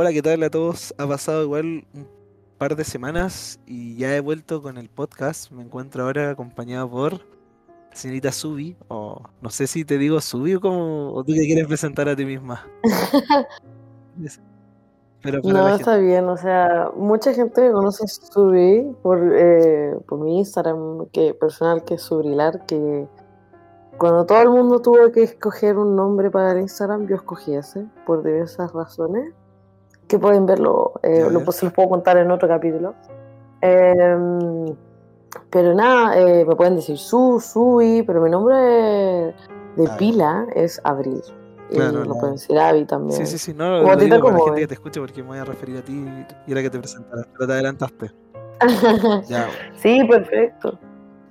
Hola, ¿qué tal a todos? Ha pasado igual un par de semanas y ya he vuelto con el podcast. Me encuentro ahora acompañado por señorita Subi, o no sé si te digo Subi o como o tú te quieres presentar a ti misma. Pero no, está bien, o sea, mucha gente me conoce Subi por, eh, por mi Instagram que, personal, que es Subrilar, que cuando todo el mundo tuvo que escoger un nombre para el Instagram, yo escogí ese, por diversas razones que pueden verlo, eh, lo, se los puedo contar en otro capítulo. Em, pero nada, eh, me pueden decir Su, Sui, pero mi nombre de pila es Abril. Claro, y lo pueden decir Avi también. Sí, sí, sí, no, lo, digo para la gente que te escuche porque me voy a referir a ti y era que te presentaras, pero te adelantaste. ya, Sí, perfecto.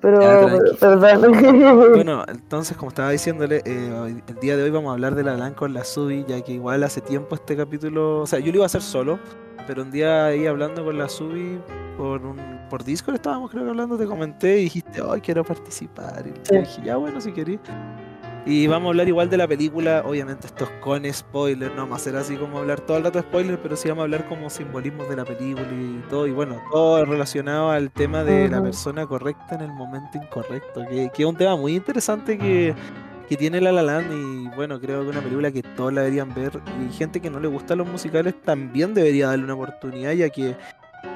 Pero, bueno, entonces, como estaba diciéndole, eh, el día de hoy vamos a hablar de la LAN con la Subi, ya que igual hace tiempo este capítulo, o sea, yo lo iba a hacer solo, pero un día ahí hablando con la Subi por un por Discord estábamos creo que hablando, te comenté y dijiste, ay, quiero participar. Y dije, ya bueno, si querés. Y vamos a hablar igual de la película, obviamente esto es con spoiler, no vamos a ser así como hablar todo el rato de spoiler, pero sí vamos a hablar como simbolismos de la película y todo, y bueno, todo relacionado al tema de la persona correcta en el momento incorrecto, que, que es un tema muy interesante que, que tiene La La Land y bueno, creo que una película que todos la deberían ver y gente que no le gustan los musicales también debería darle una oportunidad ya que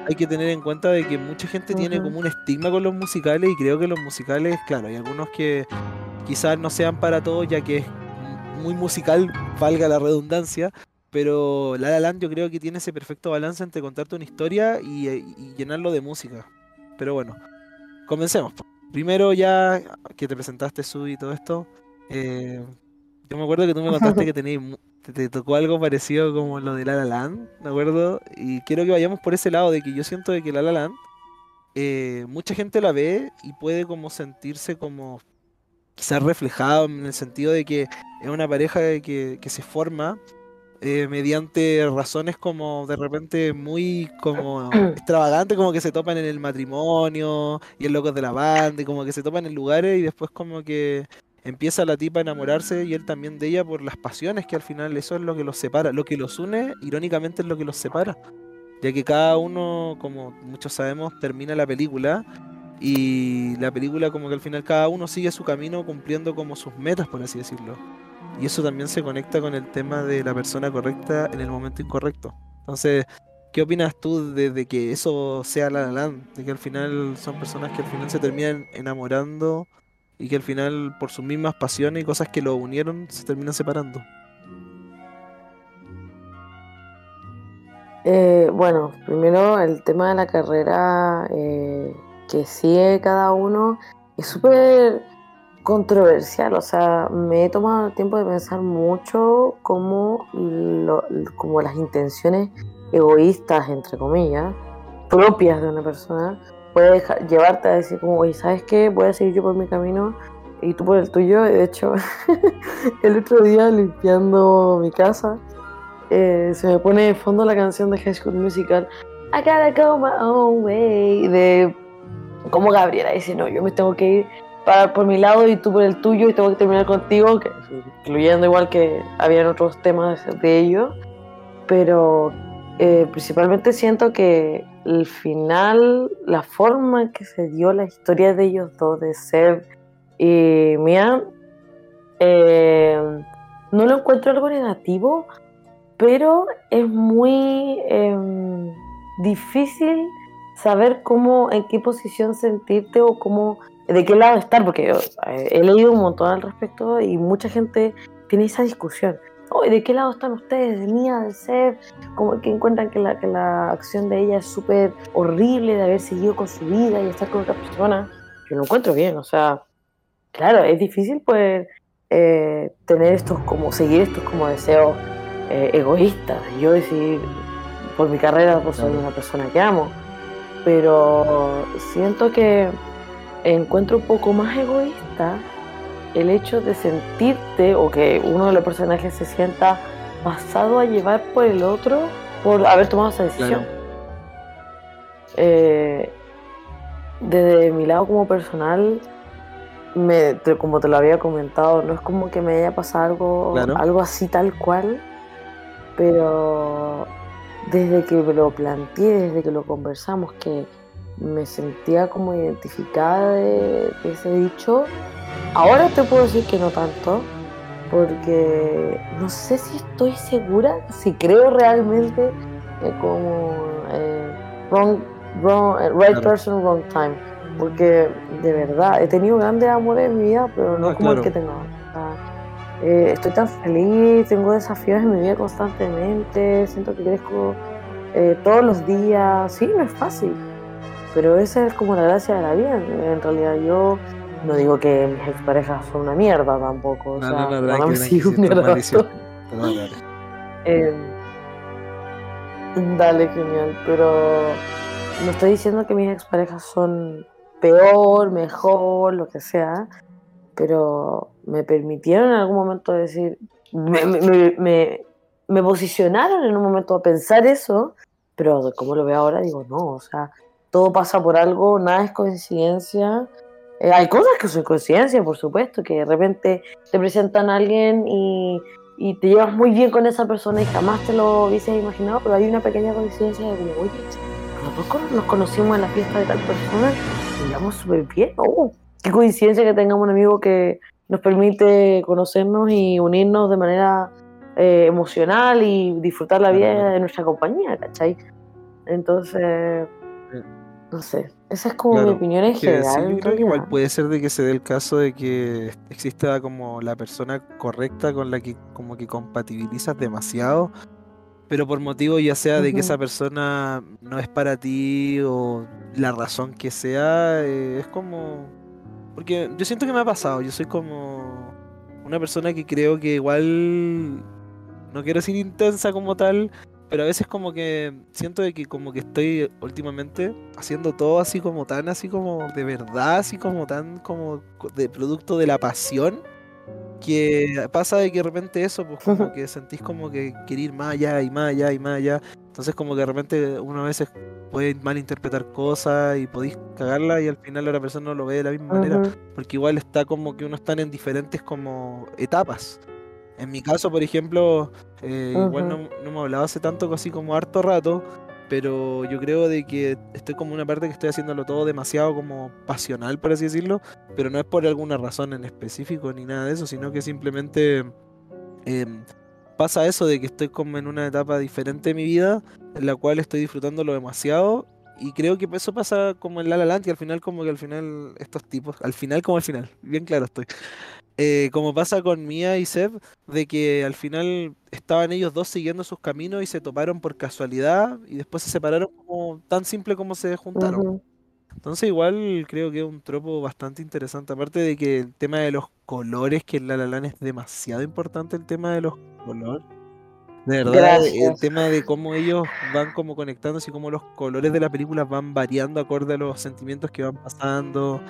hay que tener en cuenta de que mucha gente tiene como un estigma con los musicales y creo que los musicales, claro, hay algunos que quizás no sean para todos ya que es muy musical, valga la redundancia, pero La La Land yo creo que tiene ese perfecto balance entre contarte una historia y, llenarlo de música. Pero bueno, comencemos. Primero ya que te presentaste Su y todo esto, eh, yo me acuerdo que tú me contaste que tenéis te, tocó algo parecido como lo de La La Land, ¿de acuerdo? Y quiero que vayamos por ese lado de que yo siento de que La La Land, eh, mucha gente la ve y puede como sentirse como quizás reflejado en el sentido de que es una pareja que, que se forma eh, mediante razones como de repente muy como extravagantes, como que se topan en el matrimonio y el locos de la banda, y como que se topan en lugares y después como que empieza la tipa a enamorarse y él también de ella por las pasiones, que al final eso es lo que los separa. Lo que los une, irónicamente, es lo que los separa. Ya que cada uno, como muchos sabemos, termina la película y la película como que al final cada uno sigue su camino cumpliendo como sus metas, por así decirlo. Y eso también se conecta con el tema de la persona correcta en el momento incorrecto. Entonces, ¿qué opinas tú de, que eso sea La La Land? De que al final son personas que al final se terminan enamorando y que al final por sus mismas pasiones y cosas que lo unieron se terminan separando. Eh, bueno, primero el tema de la carrera eh, que sigue cada uno es súper controversial, o sea, me he tomado el tiempo de pensar mucho cómo, como las intenciones egoístas, entre comillas, propias de una persona, puede llevarte a decir como, oye, ¿sabes qué? Voy a seguir yo por mi camino y tú por el tuyo. De hecho, el otro día limpiando mi casa, eh, se me pone de fondo la canción de High School Musical, I gotta go my own way, de como Gabriela dice, no, yo me tengo que ir para, por mi lado y tú por el tuyo y tengo que terminar contigo, incluyendo igual que habían otros temas de ellos, pero eh, principalmente siento que el final, la forma en que se dio la historia de ellos dos, de Seb y Mia, eh, no lo encuentro algo negativo, pero es muy em, difícil saber cómo, en qué posición sentirte o cómo, de qué lado estar, porque eh, he leído un montón al respecto y mucha gente tiene esa discusión. ¿De qué lado están ustedes? ¿De Mía, de Seb? Como que encuentran que la, que la acción de ella es súper horrible de haber seguido con su vida y estar con otra persona. Yo lo encuentro bien, o sea, claro, es difícil poder eh, tener estos como, seguir estos como deseos eh, egoístas. Yo decidir por mi carrera, por ser una persona que amo. Pero siento que encuentro un poco más egoísta el hecho de sentirte o que uno de los personajes se sienta pasado a llevar por el otro por haber tomado esa decisión. Eh, desde mi lado como personal, me, como te lo había comentado, no es como que me haya pasado algo, algo así tal cual, pero desde que lo planteé, desde que lo conversamos, que me sentía como identificada de, ese dicho, ahora te puedo decir que no tanto, porque no sé si estoy segura, si creo realmente como eh, wrong, wrong, eh, right person, wrong time. Porque de verdad he tenido grandes amores en mi vida, pero no ah, como el que tengo eh, estoy tan feliz, tengo desafíos en mi vida constantemente, siento que crezco todos los días. Sí, no es fácil, pero esa es como la gracia de la vida. En realidad yo no digo que mis exparejas son una mierda tampoco. O sea, no, no, no, Dale, genial. Pero no estoy diciendo que mis exparejas son peor, mejor, lo que sea. Pero me permitieron en algún momento decir, me, me, me, posicionaron en un momento a pensar eso, pero como lo veo ahora, digo, no, o sea, todo pasa por algo, nada es coincidencia. Eh, hay cosas que son coincidencia, por supuesto, que de repente te presentan a alguien y y te llevas muy bien con esa persona y jamás te lo hubieses imaginado, pero hay una pequeña coincidencia de que, oye, nosotros nos conocimos en la fiesta de tal persona y súper bien. Oh, qué coincidencia que tengamos un amigo que nos permite conocernos y unirnos de manera eh, emocional y disfrutar la vida de nuestra compañía, ¿cachai? Entonces, no sé, esa es como mi opinión en general. yo creo que igual puede ser de que se dé el caso de que exista como la persona correcta con la que como que compatibilizas demasiado, pero por motivo ya sea de que esa persona no es para ti o la razón que sea, eh, es como... Porque yo siento que me ha pasado, yo soy como una persona que creo que igual, no quiero decir intensa como tal, pero a veces como que siento de que como que estoy últimamente haciendo todo así como tan así como de verdad, así como tan como de producto de la pasión, que pasa de que de repente eso, pues como que sentís como que querer ir más allá y más allá y más allá. Entonces como que de repente uno a veces puede malinterpretar cosas y podéis cagarla y al final la otra persona no lo ve de la misma manera. Porque igual está como que uno están en diferentes como etapas. En mi caso, por ejemplo, eh, igual no, no me hablado hace tanto, así como harto rato, pero yo creo de que estoy como una parte que estoy haciéndolo todo demasiado como pasional, por así decirlo, pero no es por alguna razón en específico ni nada de eso, sino que simplemente em, pasa eso de que estoy como en una etapa diferente de mi vida, en la cual estoy disfrutándolo demasiado y creo que eso pasa como en La La Land, al final como que al final estos tipos, al final como al final, bien claro estoy, eh, como pasa con Mia y Seb, de que al final estaban ellos dos siguiendo sus caminos y se toparon por casualidad y después se separaron como tan simple como se juntaron. Entonces igual creo que es un tropo bastante interesante, aparte de que el tema de los colores, que en La La Land es demasiado importante el tema de los colores. De verdad, el tema de cómo ellos van como conectándose y cómo los colores de la película van variando acorde a los sentimientos que van pasando.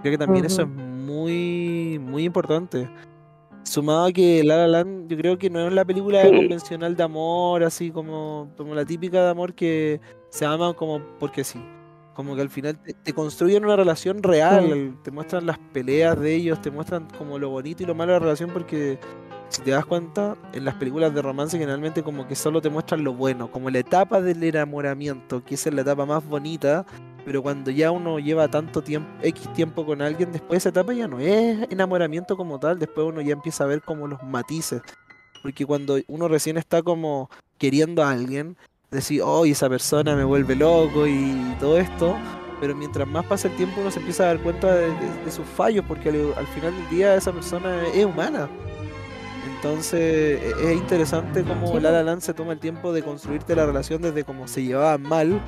Creo que también eso es muy, muy importante. Sumado a que La La Land, yo creo que no es la película convencional de amor, así como, como la típica de amor que se ama como porque sí. Como que al final te, construyen una relación real, te muestran las peleas de ellos, te muestran como lo bonito y lo malo de la relación porque si te das cuenta, en las películas de romance generalmente como que solo te muestran lo bueno, como la etapa del enamoramiento, que es la etapa más bonita, pero cuando ya uno lleva tanto tiempo, X tiempo con alguien, después esa etapa ya no es enamoramiento como tal, después uno ya empieza a ver como los matices. Porque cuando uno recién está como queriendo a alguien, decir, oh, esa persona me vuelve loco y todo esto, pero mientras más pasa el tiempo uno se empieza a dar cuenta de, sus fallos, porque al, final del día esa persona es humana. Entonces e, es interesante cómo La La Land se toma el tiempo de construirte la relación desde cómo se llevaban mal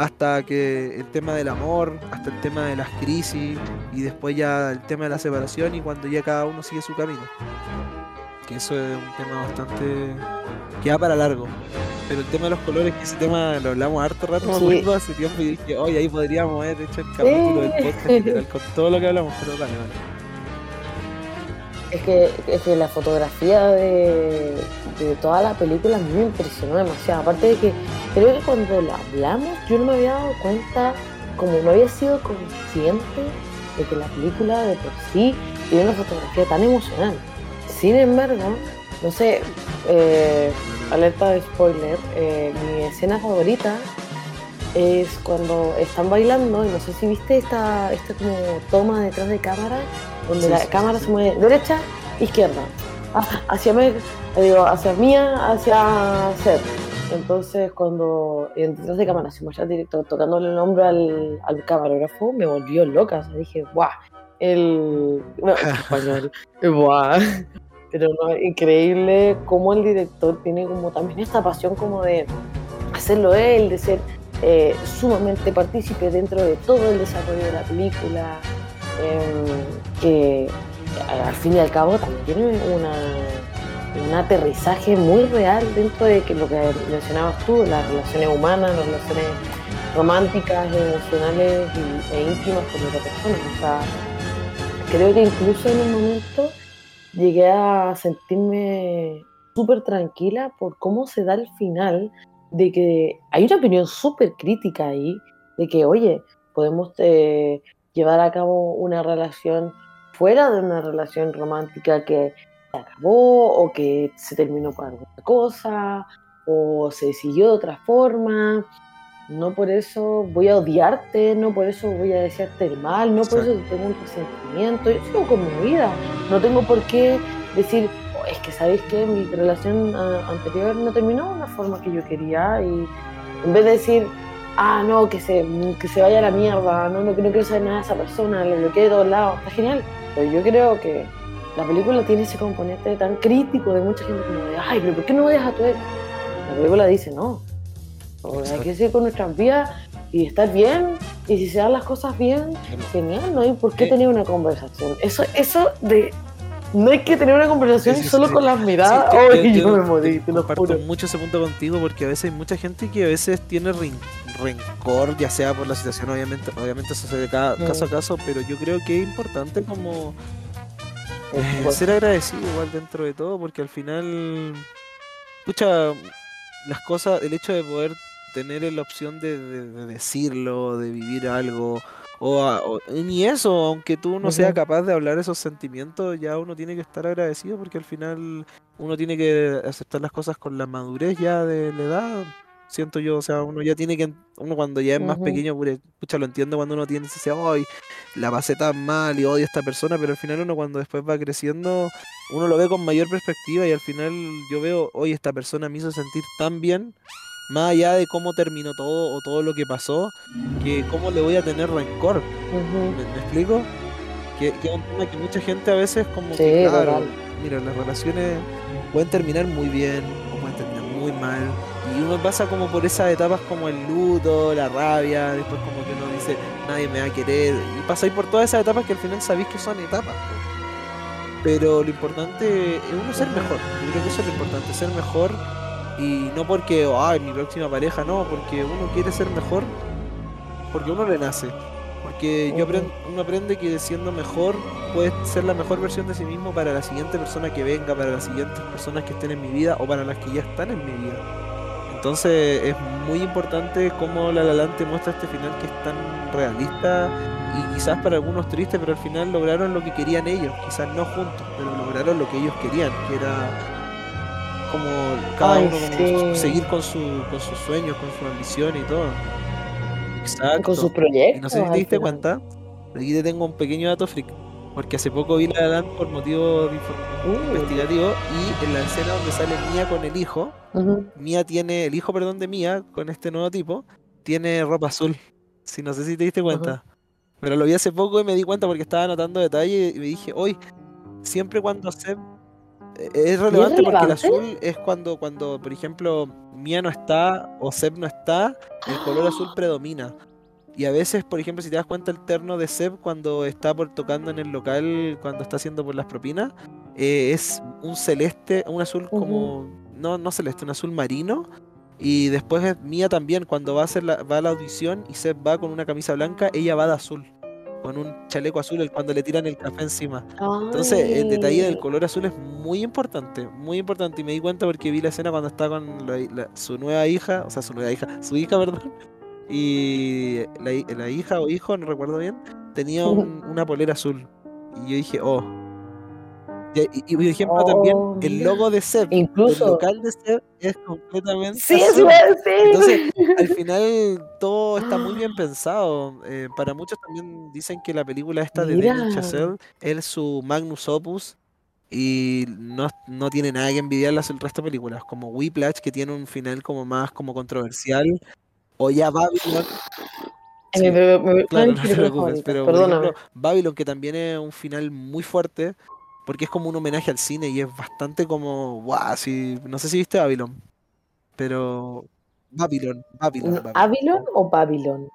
hasta que el tema del amor, hasta el tema de las crisis y después ya el tema de la separación y cuando ya cada uno sigue su camino. Que eso es un tema bastante que va para largo. Pero el tema de los colores, que ese tema lo hablamos harto rato, me acuerdo hace tiempo y dije, oye, ahí podríamos haber hecho el capítulo del podcast con todo lo que hablamos, pero vale, vale. Es que, es que la fotografía de, toda la película me impresionó demasiado. Aparte de que creo que cuando la hablamos yo no me había dado cuenta, como no había sido consciente de que la película de por sí tiene una fotografía tan emocional. Sin embargo, no sé, eh, alerta de spoiler, eh, mi escena favorita es cuando están bailando, y no sé si viste esta, esta como toma detrás de cámara, donde Sí, la sí, cámara se mueve derecha, izquierda, hacia, hacia, mí, digo, hacia mía, hacia Seth. Entonces cuando detrás de cámara se muestra el director tocándole el hombro al, al camarógrafo, me volvió loca, o sea, dije, guau, el... No, español, guau. Pero no, increíble cómo el director tiene como también esta pasión como de hacerlo él, de ser eh, sumamente partícipe dentro de todo el desarrollo de la película, que eh, al fin y al cabo también tiene una, un aterrizaje muy real dentro de que lo que mencionabas tú, las relaciones humanas, las relaciones románticas, emocionales e íntimas con otra persona. O sea, creo que incluso en un momento llegué a sentirme súper tranquila por cómo se da el final, de que hay una opinión súper crítica ahí, de que, oye, podemos eh, llevar a cabo una relación fuera de una relación romántica que se acabó o que se terminó por alguna cosa o se siguió de otra forma. No por eso voy a odiarte, no por eso voy a desearte el mal, no por eso tengo un resentimiento. Yo sigo con mi vida. No tengo por qué decir, "Oh, es que sabéis que mi relación ah, anterior no terminó de una forma que yo quería y en vez de decir, ah, no, que se, que se vaya a la mierda, no, no, no quiero saber nada de esa persona, le bloqueé de todos lados, está genial. Pero yo creo que la película tiene ese componente tan crítico de mucha gente como de, ay, pero ¿por qué no odias a tu ex? La película dice, no, hay que seguir con nuestras vidas y estar bien, y si se dan las cosas bien, genial, no hay por qué tener una conversación. Eso, eso de no hay que tener una conversación Sí, sí, solo sí. con las miradas. yo- Ay, yo- me morí, te lo juro. mucho ese punto contigo porque a veces hay mucha gente que a veces tiene ren- rencor, ya sea por la situación, obviamente, obviamente eso se ve cada caso a caso, pero yo creo que es importante como eh, ser agradecido igual dentro de todo, porque al final, pucha, las cosas, el hecho de poder tener la opción de, de- de decirlo, de vivir algo, o, a- o- ni eso, aunque tú no seas capaz de hablar esos sentimientos, ya uno tiene que estar agradecido, porque al final uno tiene que aceptar las cosas con la madurez ya de la edad. Siento yo, o sea, uno ya tiene que, uno cuando ya es más pequeño, pucha, lo entiendo cuando uno tiene, dice, ay, la pasé tan mal y odio a esta persona, pero al final uno cuando después va creciendo, uno lo ve con mayor perspectiva y al final yo veo, oye, esta persona me hizo sentir tan bien, más allá de cómo terminó todo o todo lo que pasó, que cómo le voy a tener rencor. Ujú. ¿Me, me explico? Que, que es un tema que mucha gente a veces como Sí, que, claro, total. mira, las relaciones pueden terminar muy bien o pueden terminar muy mal. Y uno pasa como por esas etapas como el luto, la rabia, después como que uno dice, nadie me va a querer. Y pasáis por todas esas etapas que al final sabéis que son etapas. Pero lo importante es uno ser mejor. Yo creo que eso es lo importante, ser mejor. Y no porque, ay, mi próxima pareja, no, porque uno quiere ser mejor porque uno le nace. Porque yo aprend- uno aprende que siendo mejor puede ser la mejor versión de sí mismo para la siguiente persona que venga, para las siguientes personas que estén en mi vida o para las que ya están en mi vida. Entonces es muy importante cómo La La Land te muestra este final que es tan realista y quizás para algunos triste, pero al final lograron lo que querían ellos, quizás no juntos, pero lograron lo que ellos querían, que era como cada Ay, uno como seguir con, su, con sus sueños, con su ambición y todo. Exacto. Con sus proyectos. no sé si te diste cuenta, aquí te tengo un pequeño dato freak, porque hace poco vi La Land por motivo de Uh. investigativo y en la escena donde sale Mia con el hijo, Ujú. Mia tiene, el hijo, perdón, de Mia, con este nuevo tipo, tiene ropa azul. Si no sé si te diste cuenta. Pero lo vi hace poco y me di cuenta porque estaba anotando detalles y me dije, hoy, siempre cuando Seb... eh, Es relevante porque el azul es cuando, cuando, por ejemplo, Mia no está o Seb no está, el color azul predomina. Y a veces, por ejemplo, si te das cuenta, el terno de Seb cuando está por tocando en el local, cuando está haciendo por las propinas, eh, es un celeste, un azul como, no, no celeste, un azul marino. Y después es Mía también, cuando va a, hacer la, va a la audición y Seb va con una camisa blanca, ella va de azul, con un chaleco azul el- cuando le tiran el café encima. Entonces, el detalle del color azul es muy importante, muy importante. Y me di cuenta porque vi la escena cuando está con la- la- su nueva hija, o sea, su nueva hija, su hija, perdón. Y la, la hija o hijo, no recuerdo bien, tenía un- una polera azul. Y yo dije, oh, Y, por ejemplo, también Oh, el logo de Seb, Incluso. local de Seb, es completamente Sí, azul. decir. Entonces, al final todo está muy bien pensado. Eh, para muchos también dicen que la película esta de Mira. Chazelle es su magnus opus y no, no tiene nada que envidiarle al resto de películas, como Whiplash, que tiene un final como más como controversial, o ya Babylon. Sí, mi- claro, no te preocupes, pero por Perdóname. ejemplo, Babylon, que también es un final muy fuerte, porque es como un homenaje al cine y es bastante como, guau, sí, no sé si viste Babylon, pero Babylon, Babylon, Babylon. ¿Avilon o Babylon?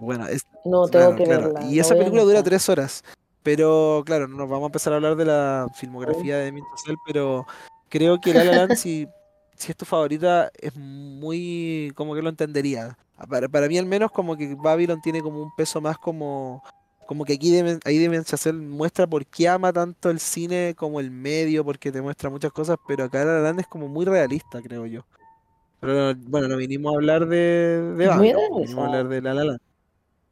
Bueno, es, No, tengo que claro. verla. Y esa película dura tres horas. Pero claro, no nos vamos a empezar a hablar de la filmografía de Damien Chazelle, pero creo que La La Land, si, si es tu favorita, es muy como que lo entendería. Para, para mí al menos como que Babylon tiene como un peso más como como que aquí Damien- ahí Damien Chazelle muestra por qué ama tanto el cine como el medio, porque te muestra muchas cosas, pero acá La La Land es como muy realista, creo yo. Pero bueno, no vinimos a hablar de, de Babylon, pues, vinimos a hablar de La La Land.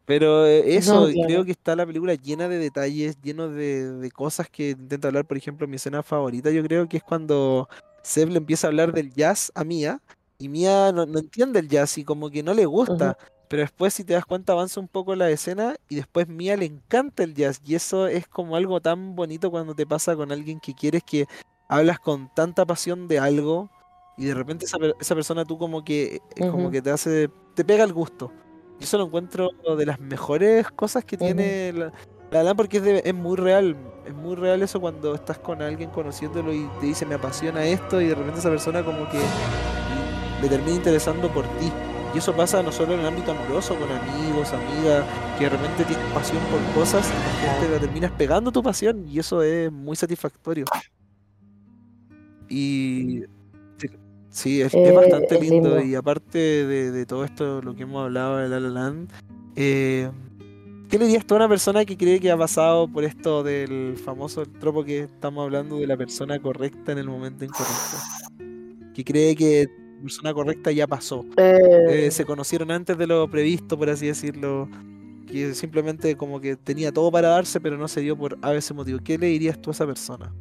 Pero eh, eso, No, creo que está la película llena de detalles, lleno de, de cosas que intenta hablar. Por ejemplo, mi escena favorita, yo creo que es cuando Seb le empieza a hablar del jazz a Mia, y Mia no, no entiende el jazz y como que no le gusta. Pero después, si te das cuenta, avanza un poco la escena y después Mia le encanta el jazz. Y eso es como algo tan bonito cuando te pasa con alguien que quieres que hablas con tanta pasión de algo y de repente esa, esa persona tú como que, eh, como que te hace, te pega el gusto. Yo eso lo encuentro de las mejores cosas que tiene la, la porque es, de- es muy real. Es muy real eso cuando estás con alguien conociéndolo y te dice me apasiona esto y de repente esa persona como que le termina interesando por ti. Y eso pasa no solo en el ámbito amoroso, con amigos, amigas, que de repente tienes pasión por cosas y la gente la terminas pegando tu pasión y eso es muy satisfactorio. Y sí, es, es Eh, bastante lindo. lindo. Y aparte de, de todo esto, lo que hemos hablado de La La Land, eh, ¿qué le dirías tú a una persona que cree que ha pasado por esto del famoso tropo que estamos hablando de la persona correcta en el momento incorrecto? Que cree que persona correcta ya pasó. Eh, Eh, se conocieron antes de lo previsto, por así decirlo. Que simplemente como que tenía todo para darse, pero no se dio por a ese motivo. ¿Qué le dirías tú a esa persona?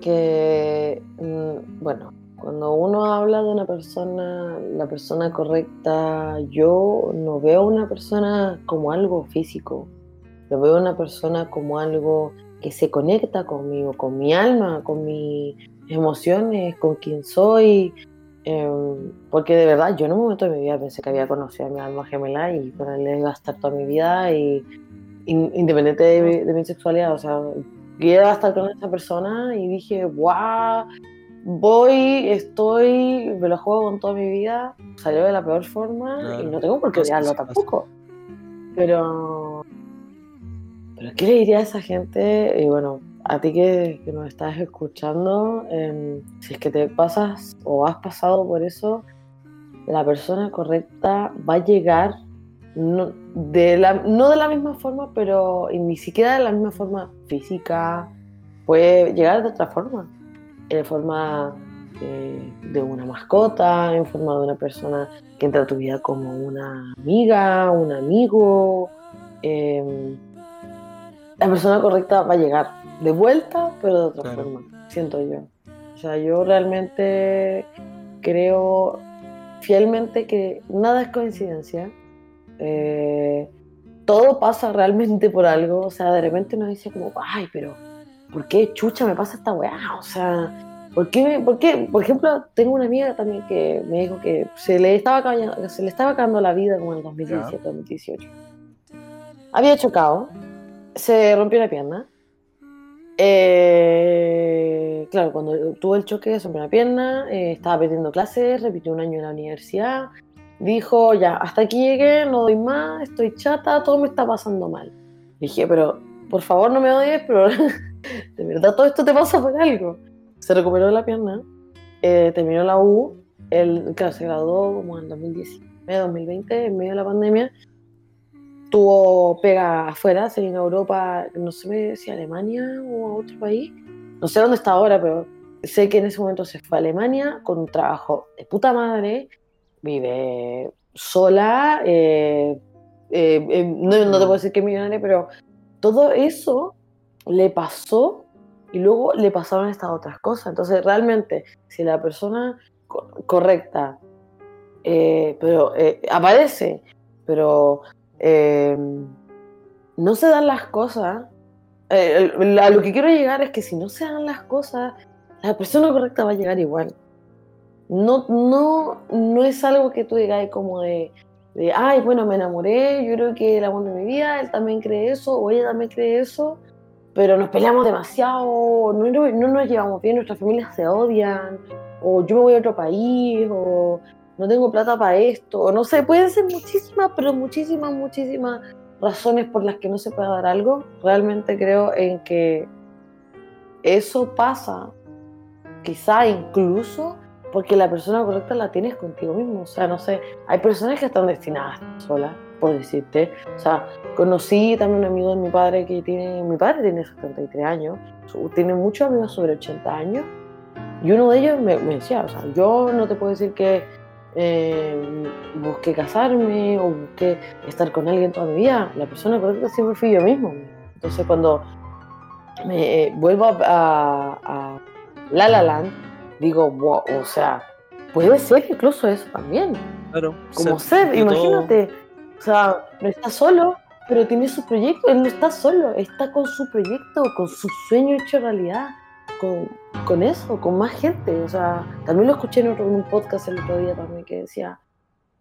que, mm, bueno, cuando uno habla de una persona, la persona correcta, yo no veo una persona como algo físico, lo veo una persona como algo que se conecta conmigo, con mi alma, con mis emociones, con quién soy. em, porque de verdad, yo en un momento de mi vida pensé que había conocido a mi alma gemela y con él iba a estar toda mi vida y in- independiente de mi, de mi sexualidad, o sea, iba a estar con esa persona y dije, wow, voy, estoy, me lo juego con toda mi vida, salió de la peor forma y no tengo por qué odiarlo tampoco. Pero, pero ¿qué le diría a esa gente? Y bueno, a ti que, que nos estás escuchando, em, si es que te pasas o has pasado por eso, la persona correcta va a llegar no de la, no de la misma forma, pero ni siquiera de la misma forma física, puede llegar de otra forma, en forma de, de una mascota, en forma de una persona que entra a tu vida como una amiga, un amigo. em, la persona correcta va a llegar de vuelta, pero de otra Claro. forma, siento yo. O sea, yo realmente creo fielmente que nada es coincidencia. Eh, todo pasa realmente por algo. O sea, de repente uno dice como, ay, pero ¿por qué chucha me pasa esta weá? O sea, ¿por qué, por qué? Por ejemplo, tengo una amiga también que me dijo que se le estaba acabando, se le estaba acabando la vida como en el 2017, 2018. Había chocado, se rompió la pierna. Eh, claro, cuando tuvo el choque, se rompió la pierna, eh, estaba perdiendo clases, repitió un año en la universidad. Dijo, ya, hasta aquí llegué, no doy más, estoy chata, todo me está pasando mal. Dije, pero por favor no me odies, pero de verdad todo esto te pasa por algo. Se recuperó de la pierna, eh, terminó la U, él, claro, se graduó como en 2019, 2020, en medio de la pandemia. Tuvo pega afuera, se vino a Europa, no sé si a Alemania o a otro país. No sé dónde está ahora, pero sé que en ese momento se fue a Alemania con un trabajo de puta madre, vive sola, eh, eh, eh, no, no te puedo decir que millonaria, pero todo eso le pasó y luego le pasaron estas otras cosas. Entonces, realmente, si la persona correcta pero aparece, pero eh, no se dan las cosas, a lo que quiero llegar es que si no se dan las cosas, la persona correcta va a llegar igual. No, no, no es algo que tú digas como de, de, ay, bueno, me enamoré, yo creo que el amor de mi vida, él también cree eso, o ella también cree eso, pero nos peleamos demasiado, no, no, nos llevamos bien, nuestras familias se odian, o yo me voy a otro país, o no tengo plata para esto, no sé, pueden ser muchísimas, pero muchísimas, muchísimas razones por las que no se puede dar algo. Realmente creo en que eso pasa, quizá incluso porque la persona correcta la tienes contigo mismo. O sea, no sé, hay personas que están destinadas solas por decirte. O sea, conocí también un amigo de mi padre que tiene, mi padre tiene 73 años, tiene muchos amigos sobre 80 años, y uno de ellos me, decía, o sea, yo no te puedo decir que eh, busqué casarme o busqué estar con alguien toda mi vida, la persona correcta siempre fui yo mismo. Entonces cuando me eh, vuelvo a, a, La La Land, digo, wow, o sea, puede ser incluso eso también. Claro. Como ser, imagínate, o sea, no está solo, pero tiene su proyecto. Él no está solo, está con su proyecto, con su sueño hecho realidad, con, eso, con más gente. O sea, también lo escuché en, un podcast el otro día también que decía,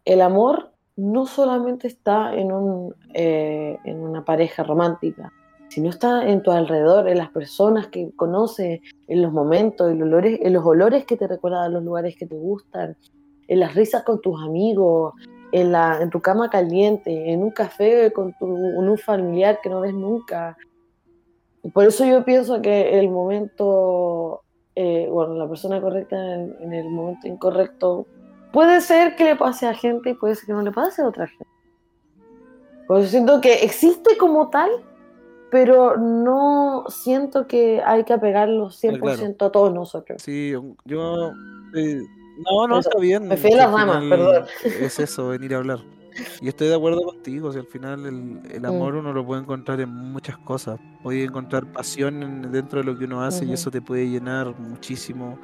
el amor no solamente está en, un, eh, en una pareja romántica, sino está en tu alrededor, en las personas que conoces, en los momentos, en los olores, en los olores que te recuerdan los lugares que te gustan, en las risas con tus amigos, en, la, en tu cama caliente, en un café con tu, un familiar que no ves nunca. Por eso yo pienso que el momento, eh, bueno, la persona correcta en, el momento incorrecto, puede ser que le pase a gente y puede ser que no le pase a otra gente. Por eso siento que existe como tal, pero no siento que hay que apegarlo 100% a todos nosotros. Sí, yo... Eh, no, no, está bien. Me fui las ramas, perdón. Es eso, venir a hablar. Y estoy de acuerdo contigo, si al final el, amor uno lo puede encontrar en muchas cosas. Puede encontrar pasión dentro de lo que uno hace y eso te puede llenar muchísimo.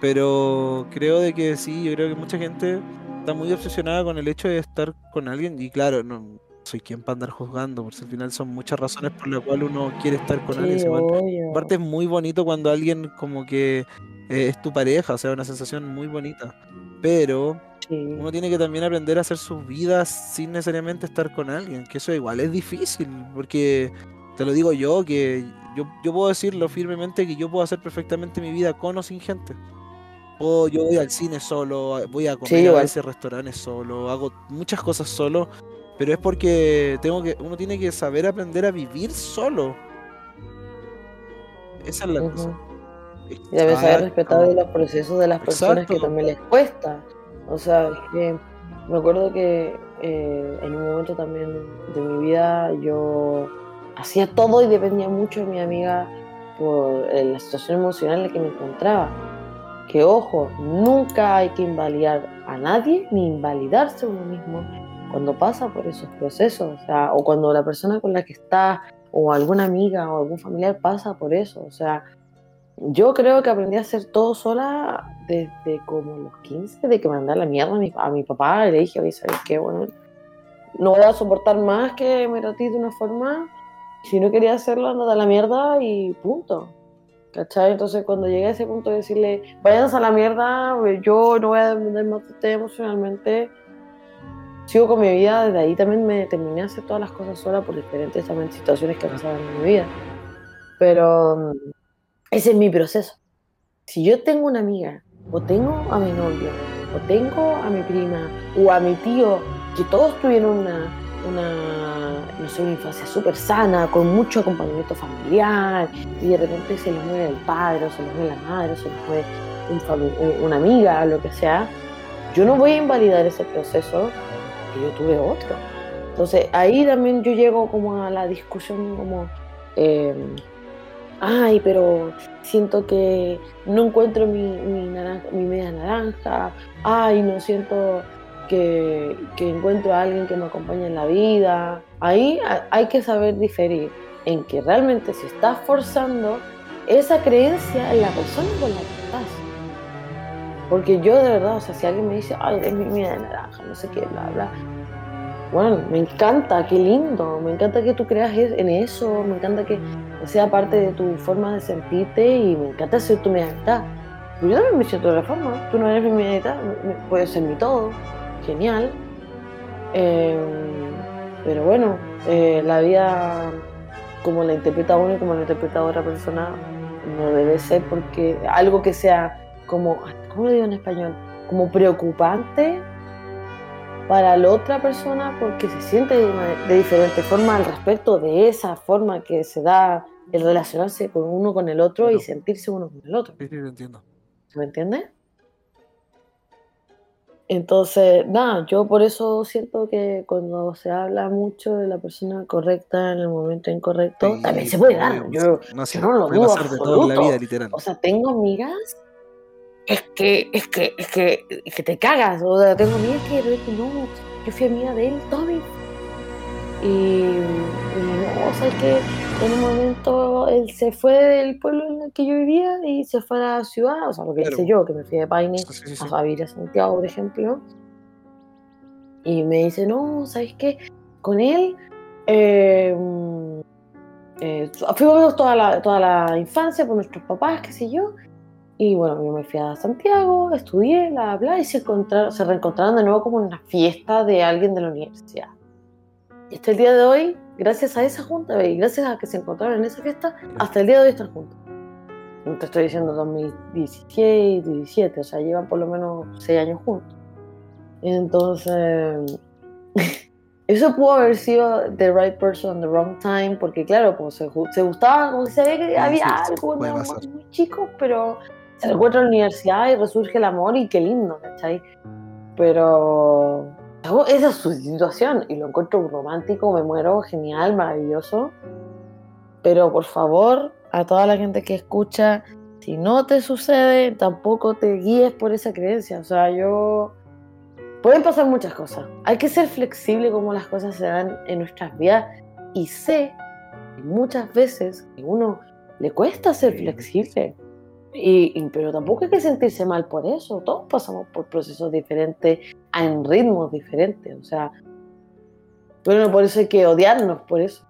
Pero creo de que sí, yo creo que mucha gente está muy obsesionada con el hecho de estar con alguien y claro, no soy quien para andar juzgando, porque al final son muchas razones por las cuales uno quiere estar con alguien. Aparte es muy bonito cuando alguien como que eh, es tu pareja, o sea, una sensación muy bonita. Pero uno tiene que también aprender a hacer sus vidas sin necesariamente estar con alguien, que eso igual es difícil, porque te lo digo yo, que yo, yo puedo decirlo firmemente que yo puedo hacer perfectamente mi vida con o sin gente. O yo voy al cine solo, voy a comer a ese restaurante solo, hago muchas cosas solo, pero es porque tengo que, uno tiene que saber aprender a vivir solo. Esa es la cosa. Y debe saber respetar los procesos de las personas que también les cuesta. O sea, que me acuerdo que eh, en un momento también de mi vida yo hacía todo y dependía mucho de mi amiga por eh, la situación emocional en la que me encontraba. Que ojo, nunca hay que invalidar a nadie ni invalidarse uno mismo cuando pasa por esos procesos, o, sea, o cuando la persona con la que está o alguna amiga o algún familiar pasa por eso, o sea, yo creo que aprendí a hacer todo sola desde como los 15, de que mandé la mierda a mi, papá y le dije, oye, ¿sabes qué? Bueno, no voy a soportar más que me trates de una forma. Si no quería hacerlo, anda a la mierda y punto. ¿Cachai? Entonces, cuando llegué a ese punto de decirle, váyanse a la mierda, yo no voy a depender más de usted emocionalmente, sigo con mi vida. Desde ahí también me determiné a hacer todas las cosas sola por diferentes también situaciones que pasaban en mi vida. Pero ese es mi proceso. Si yo tengo una amiga, o tengo a mi novio, o tengo a mi prima, o a mi tío, que todos tuvieron una, una, no sé, una infancia súper sana, con mucho acompañamiento familiar, y de repente se les muere el padre, o se les muere la madre, o se les muere una amiga, lo que sea, yo no voy a invalidar ese proceso que yo tuve otro. Entonces ahí también yo llego como a la discusión como... Eh, ay, pero siento que no encuentro mi, mi, media naranja, ay, no siento que, encuentro a alguien que me acompañe en la vida. Ahí hay que saber diferir. en que realmente si estás forzando esa creencia en la persona con la que estás. Porque yo de verdad, o sea, si alguien me dice, ay, es mi de naranja, no sé qué, bla, bla. Bueno, me encanta, qué lindo, me encanta que tú creas en eso, me encanta que sea parte de tu forma de sentirte y me encanta ser tu. Pero yo también me siento de la forma, tú no eres mi medianidad, puedes ser mi todo, genial. Eh, pero bueno, eh, la vida como la interpreta uno y como la interpreta otra persona no debe ser porque algo que sea como, ¿cómo lo digo en español? Como preocupante para la otra persona porque se siente de, diferente forma al respecto de esa forma que se da el relacionarse con uno con el otro y sentirse uno con el otro. Sí, sí, entiendo. ¿Me entiendes? Entonces, nada, yo por eso siento que cuando se habla mucho de la persona correcta en el momento incorrecto, también se puede dar. Yo no, no lo dudo absoluto. la vida, literal. O sea, tengo amigas es que, es que, es que, es que te cagas. O sea, tengo amigas que no, yo fui amiga de él Tommy. Y, no, sabes que en un momento él se fue del pueblo en el que yo vivía y se fue a la ciudad, o sea, lo que hice yo, que me fui de Paine a vivir a Santiago, por ejemplo. Y me dice, no, ¿sabes qué? Con él eh, eh, fuimos toda la, toda la infancia por nuestros papás, qué sé yo. Y bueno, yo me fui a Santiago, estudié, bla, bla, y se, encontraron, se reencontraron de nuevo como en una fiesta de alguien de la universidad. Y hasta el día de hoy, gracias a esa junta y gracias a que se encontraron en esa fiesta, hasta el día de hoy están juntos. No te estoy diciendo 2016, 17, o sea, llevan por lo menos 6 años juntos. Entonces, eso pudo haber sido the right person the wrong time, porque claro, como se, se gustaba, como se ve que había algo muy, muy chico, pero se encuentra en la universidad y resurge el amor y qué lindo, ¿cachai? Pero esa es su situación y lo encuentro romántico, me muero, genial, maravilloso. Pero por favor, a toda la gente que escucha, si no te sucede, tampoco te guíes por esa creencia. O sea, yo... Pueden pasar muchas cosas. Hay que ser flexible como las cosas se dan en nuestras vidas. Y sé muchas veces que a uno le cuesta ser flexible. Y, pero tampoco hay que sentirse mal por eso. Todos pasamos por procesos diferentes, en ritmos diferentes. O sea, pero no por eso hay que odiarnos por eso.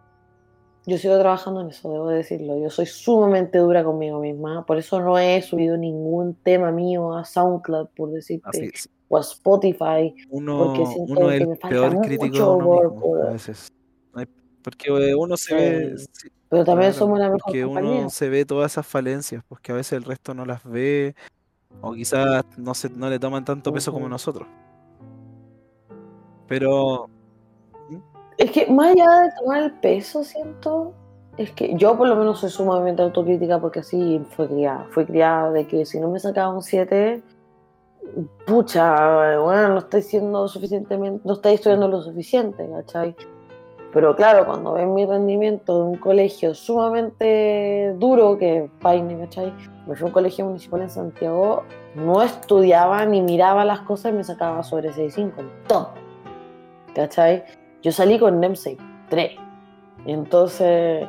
Yo sigo trabajando en eso, debo decirlo. Yo soy sumamente dura conmigo misma. Por eso no he subido ningún tema mío a SoundCloud, por decirte, o a Spotify. Uno, porque siento uno que me falta peor crítico mismo, a veces. Porque uno se ve. Pero también somos la mejor Porque uno se ve todas esas falencias, porque a veces el resto no las ve, o quizás no, se, no le toman tanto peso como nosotros. Pero. ¿Mm? Es que más allá de tomar el peso, siento. Es que yo por lo menos soy sumamente autocrítica porque así fue criada. Fui criada de que si no me sacaba un 7, pucha, bueno, no estoy siendo suficientemente, no estoy estudiando lo suficiente, ¿cachai? Pero claro, cuando ven mi rendimiento de un colegio sumamente duro, que Paine, ¿cachai? Me fui a un colegio municipal en Santiago, no estudiaba ni miraba las cosas y me sacaba sobre 6.5 todo. ¿Cachai? Yo salí con NEMSEI 3. Entonces,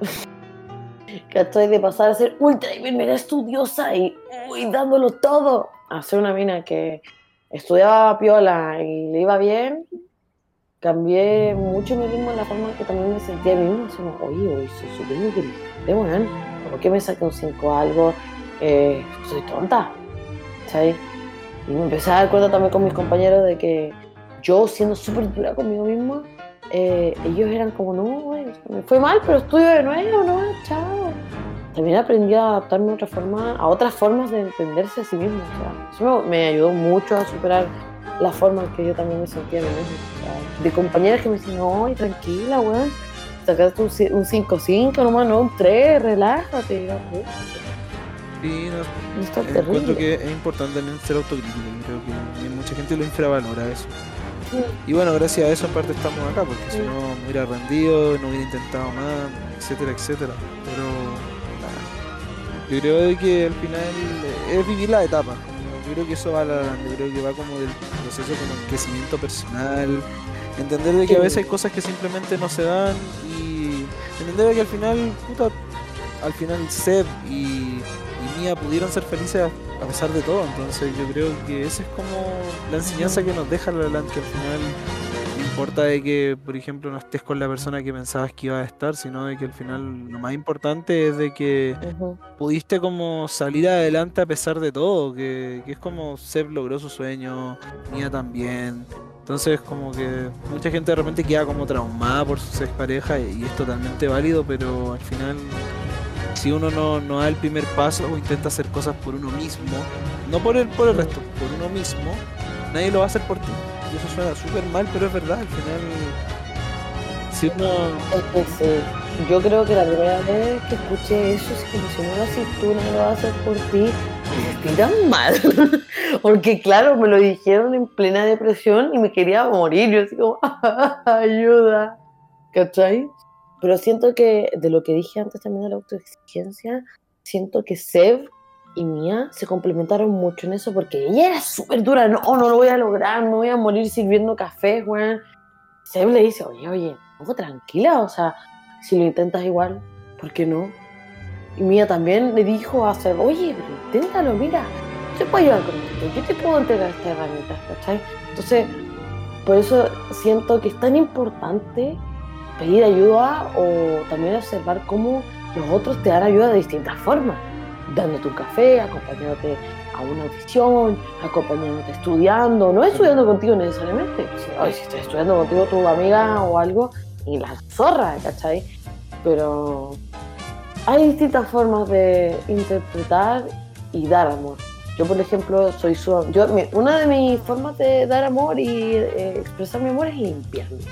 ¿cachai? De pasar a ser ultra y mega estudiosa y uy, dándolo todo, a ser una mina que estudiaba piola y le iba bien, cambié mucho mi ritmo en la forma que también me sentía a mí mismo. Como, oye, hoy soy súper inteligente, bueno, ¿por qué me saqué un 5 algo? Eh, soy tonta, ¿sabes? Y me empecé a dar cuenta también con mis compañeros de que yo, siendo súper dura conmigo misma, eh, ellos eran como, no, me fue mal, pero estudio de nuevo, no, chao. También aprendí a adaptarme a otra forma, a otras formas de entenderse a sí mismo. Eso me ayudó mucho a superar la forma en que yo también me sentía de de compañeras que me decían, no, tranquila, weón, sacaste un 5-5 nomás, no un 3, relájate. Sí, no, no encuentro que es importante también ser autocrítico, creo que mucha gente lo infravalora eso. Y bueno, gracias a eso en parte estamos acá, porque si no me hubiera rendido, no hubiera intentado más, etcétera, etcétera. Pero yo creo que al final es vivir la etapa. Yo creo que eso va a la yo creo que va como del proceso como el crecimiento personal, entender de que a veces hay cosas que simplemente no se dan y Entender que al final, puta, al final Seb y, y Mia pudieron ser felices a pesar de todo. Entonces yo creo que esa es como la enseñanza que nos deja La que al final importa de que, por ejemplo, no estés con la persona que pensabas que iba a estar, sino de que al final lo más importante es de que pudiste como salir adelante a pesar de todo, que, que es como Seb logró su sueño, Mia también. Entonces como que mucha gente de repente queda como traumada por sus exparejas y, y es totalmente válido, pero al final si uno no, no da el primer paso o intenta hacer cosas por uno mismo, no por el, por el resto, por uno mismo, nadie lo va a hacer por ti. Y eso suena súper mal, pero es verdad, al final si uno Es que sí. Yo creo que la primera vez que escuché eso es como si no lo haces tú, no lo vas a hacer por ti. Me sentí tan mal. Porque claro, me lo dijeron en plena depresión y me quería morir. Yo así como, ayuda. ¿Cachai? Pero siento que, de lo que dije antes también de la autoexigencia, siento que Seb y Mia se complementaron mucho en eso porque ella era súper dura. No, no lo voy a lograr, me voy a morir sirviendo café, weón. Seb le dice, oye, oye, poco tranquila, o sea, si lo intentas igual, ¿por qué no? Y Mía también le dijo a Seb, oye, pero inténtalo, mira, te puedo ayudar con esto, yo te puedo entregar esta herramienta, ¿cachai? Entonces, por eso siento que es tan importante pedir ayuda o también observar cómo los otros te dan ayuda de distintas formas, dándote un café, acompañándote a una audición, acompañándote estudiando, no estudiando contigo necesariamente, si, si estoy estudiando contigo tu amiga o algo, y la zorra, ¿cachai? Pero hay distintas formas de interpretar y dar amor. Yo, por ejemplo, soy su... Yo, una de mis formas de dar amor y eh, expresar mi amor es limpiando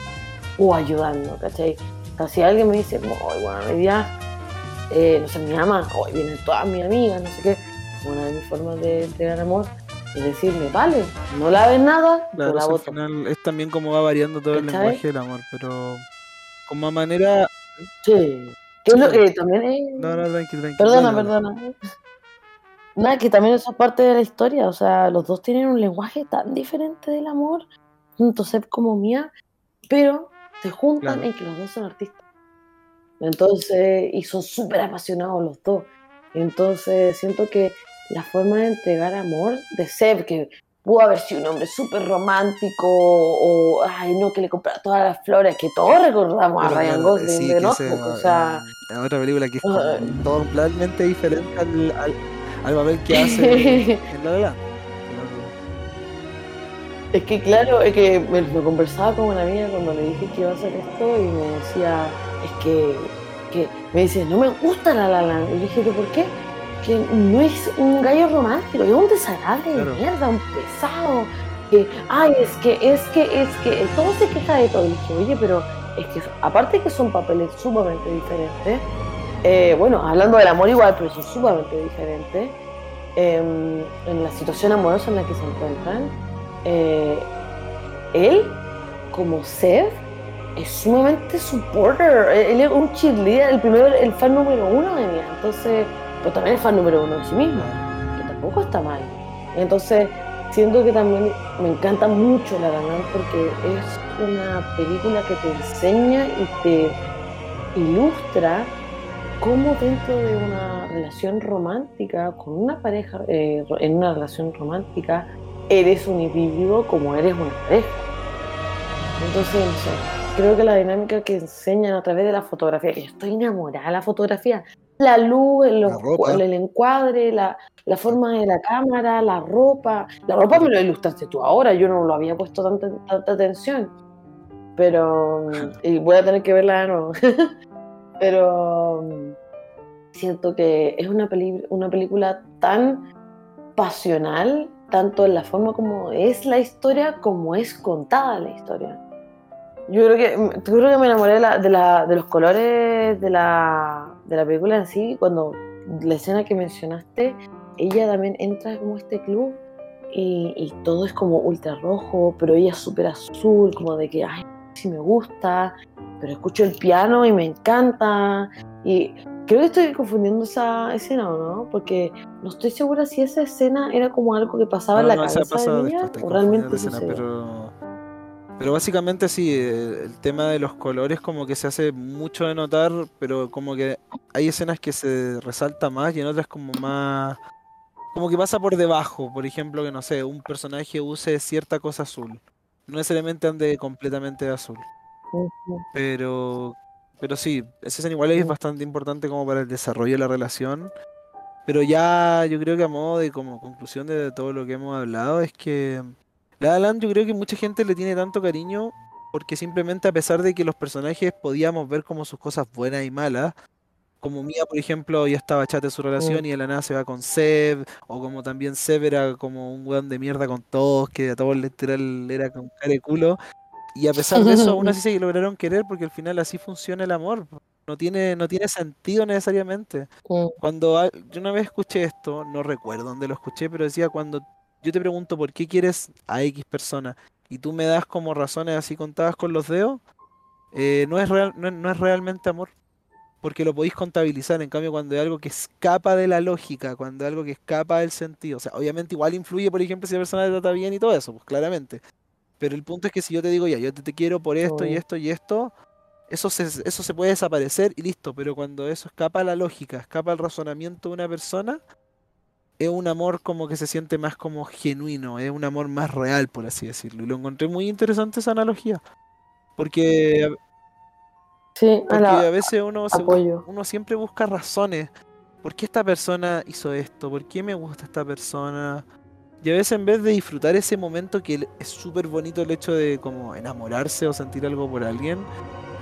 o ayudando, ¿cachai? O sea, si alguien me dice, "Ay, bueno, hoy día, eh, no sé, mi mamá, hoy vienen todas mis amigas, no sé qué, una de mis formas de entregar amor es decirme, vale, no laves nada, Claro, no al final es también como va variando todo el lenguaje del amor, pero como a manera... Sí. Que es lo que también es... No, no, tranqui, tranqui. Perdona, perdona. Nada, que también eso es parte de la historia. O sea, los dos tienen un lenguaje tan diferente del amor, tanto Seb como Mía, pero se juntan Claro. en que los dos son artistas. Entonces, y son súper apasionados los dos. Entonces, siento que la forma de entregar amor de Seb, que pudo haber sido un hombre súper romántico, o, ay, no, que le comprara todas las flores, que todos recordamos a Ryan Gosling sí, de ese, o sea... en- en otra película que es Ah. totalmente diferente al, al, al papel que hace en La Land. Es que claro, es que me, me conversaba con una amiga cuando le dije que iba a hacer esto y me decía, es que, que me dice, no me gusta la la Land". Y le dije, ¿pero por qué? Que no es un gallo romántico, es un desagradable Claro. de mierda, un pesado. Que, ay, es que, es que, es que, todo se queja de todo. Y dije, oye, pero es que aparte que son papeles sumamente diferentes, eh, bueno, hablando del amor igual, pero son sumamente diferentes, em, en la situación amorosa en la que se encuentran, eh, él, como Seth, es sumamente supporter. Él es un cheerleader, el primer, el fan número uno de Mia. Entonces, pero también el fan número uno de sí mismo, que tampoco está mal. Entonces, siento que también me encanta mucho La La porque es una película que te enseña y te ilustra cómo dentro de una relación romántica, con una pareja, eh, en una relación romántica, eres un individuo como eres una pareja. Entonces, no sé, creo que la dinámica que enseñan a través de la fotografía, que yo estoy enamorada de la fotografía, la luz, el, La ropa. el encuadre, la, la forma de la cámara, la ropa. La ropa me lo ilustraste tú ahora, yo no lo había puesto tanta, tanta atención. Pero, y voy a tener que verla de nuevo. Pero siento que es una, peli- una película tan pasional, tanto en la forma como es la historia, como es contada la historia. Yo creo que, te creo que me enamoré de, la- de los colores de la, de la película en sí, cuando la escena que mencionaste, ella también entra como este club y, y todo es como ultra rojo, pero ella es súper azul, como de que, sí me gusta, pero escucho el piano y me encanta. Y creo que estoy confundiendo esa escena o no, porque no estoy segura si esa escena era como algo que pasaba en la no, de o realmente escena, pero, Pero básicamente sí, eh, el tema de los colores como que se hace mucho de notar, pero como que hay escenas que se resalta más y en otras como más... Como que pasa por debajo, por ejemplo, que no sé, un personaje use cierta cosa azul. No necesariamente ande completamente de azul. Pero, pero sí, escena igual es bastante importante como para el desarrollo de la relación. Pero ya yo creo que a modo de como conclusión de todo lo que hemos hablado es que La La Land yo creo que mucha gente le tiene tanto cariño porque simplemente a pesar de que los personajes podíamos ver como sus cosas buenas y malas, como Mia, por ejemplo, ya estaba chata de su relación y de la nada se va con Seb, o como también Seb era como un weón de mierda con todos, que a todos literal era con cara de culo. Y a pesar de eso, aún así se lograron querer porque al final así funciona el amor. No tiene, no tiene sentido necesariamente. Cuando yo una vez escuché esto, no recuerdo dónde lo escuché, pero decía cuando yo te pregunto por qué quieres a X persona y tú me das como razones así contadas con los dedos, eh, no es real, no es realmente amor. Porque lo podéis contabilizar, en cambio cuando hay algo que escapa de la lógica, cuando hay algo que escapa del sentido, o sea, obviamente igual influye, por ejemplo, si la persona te trata bien y todo eso, pues claramente. Pero el punto es que si yo te digo, ya, yo te, te quiero por esto y Oh. esto y esto, eso se, eso se puede desaparecer y listo, pero cuando eso escapa a la lógica, escapa al razonamiento de una persona, es un amor como que se siente más como genuino, es un amor más real, por así decirlo. Y lo encontré muy interesante esa analogía, porque, Sí, a porque la a veces uno, se uno siempre busca razones. ¿Por qué esta persona hizo esto? ¿Por qué me gusta esta persona? Y a veces en vez de disfrutar ese momento que es súper bonito el hecho de como enamorarse o sentir algo por alguien,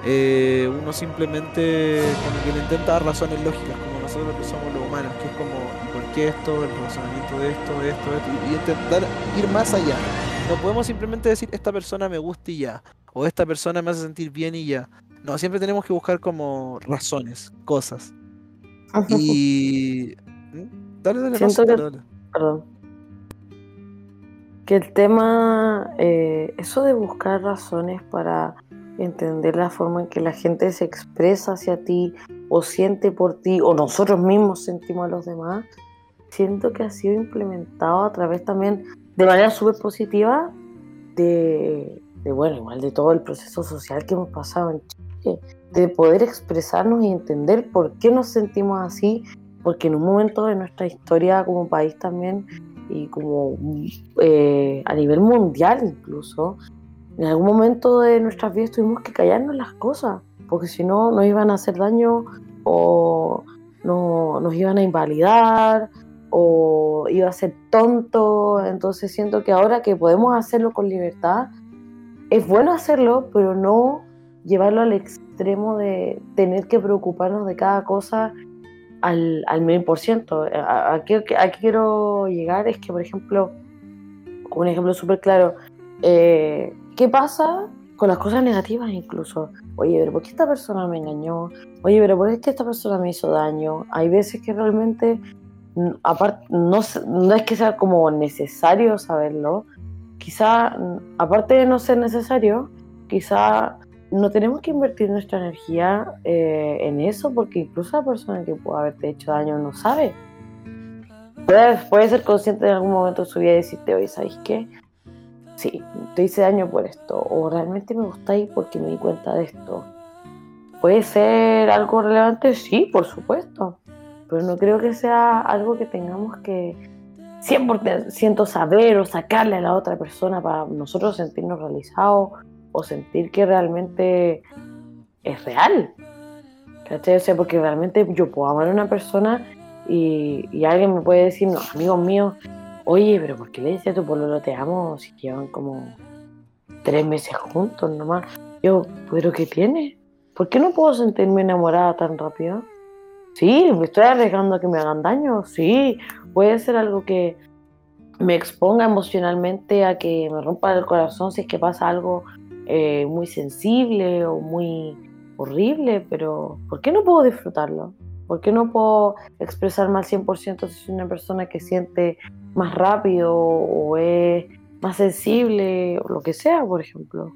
eh, uno simplemente como que le intenta dar razones lógicas, como nosotros que somos los humanos, que es como, ¿y por qué esto? El razonamiento de esto, de esto, esto, y intentar ir más allá. No podemos simplemente decir, esta persona me gusta y ya, o esta persona me hace sentir bien y ya. No, siempre tenemos que buscar como razones, cosas. Y... ¿Mm? Dale, dale, Siento sí, que- dale. Perdón. Que el tema, eh, eso de buscar razones para entender la forma en que la gente se expresa hacia ti o siente por ti o nosotros mismos sentimos a los demás, siento que ha sido implementado a través también de manera súper positiva de, de, bueno, igual de todo el proceso social que hemos pasado en Chile, de poder expresarnos y entender por qué nos sentimos así, porque en un momento de nuestra historia como país también y como eh, a nivel mundial incluso, en algún momento de nuestras vidas tuvimos que callarnos las cosas, porque si no nos iban a hacer daño o no, nos iban a invalidar o iba a ser tonto. Entonces siento que ahora que podemos hacerlo con libertad, es bueno hacerlo, pero no llevarlo al extremo de tener que preocuparnos de cada cosa al, al mil por ciento. A, a, qué- quiero llegar es que, por ejemplo, un ejemplo súper claro, eh, ¿qué pasa con las cosas negativas incluso? Oye, pero ¿por qué esta persona me engañó? Oye, pero ¿por qué esta persona me hizo daño? Hay veces que realmente, mm, aparte, no, no es que sea como necesario saberlo, quizá, mm, aparte de no ser necesario, quizá no tenemos que invertir nuestra energía eh, en eso porque incluso la persona que puede haberte hecho daño no sabe. Puede, puede ser consciente en algún momento de su vida y decirte, oye, ¿sabes qué? Sí, te hice daño por esto, o realmente me gustáis porque me di cuenta de esto. ¿Puede ser algo relevante? Sí, por supuesto, pero no creo que sea algo que tengamos que 100% saber o sacarle a la otra persona para nosotros sentirnos realizados o sentir que realmente es real. ¿Cachai? O sea, porque realmente yo puedo amar a una persona y, y alguien me puede decir, no, amigos míos, oye, pero ¿por qué le dices a tu pololo te amo si llevan como tres meses juntos nomás? Yo, ¿pero qué tiene? ¿Por qué no puedo sentirme enamorada tan rápido? Sí, me estoy arriesgando a que me hagan daño, sí, puede ser algo que me exponga emocionalmente a que me rompa el corazón si es que pasa algo eh, muy sensible o muy horrible, pero ¿por qué no puedo disfrutarlo? ¿Por qué no puedo expresarme al 100% si soy una persona que siente más rápido o es más sensible o lo que sea, por ejemplo?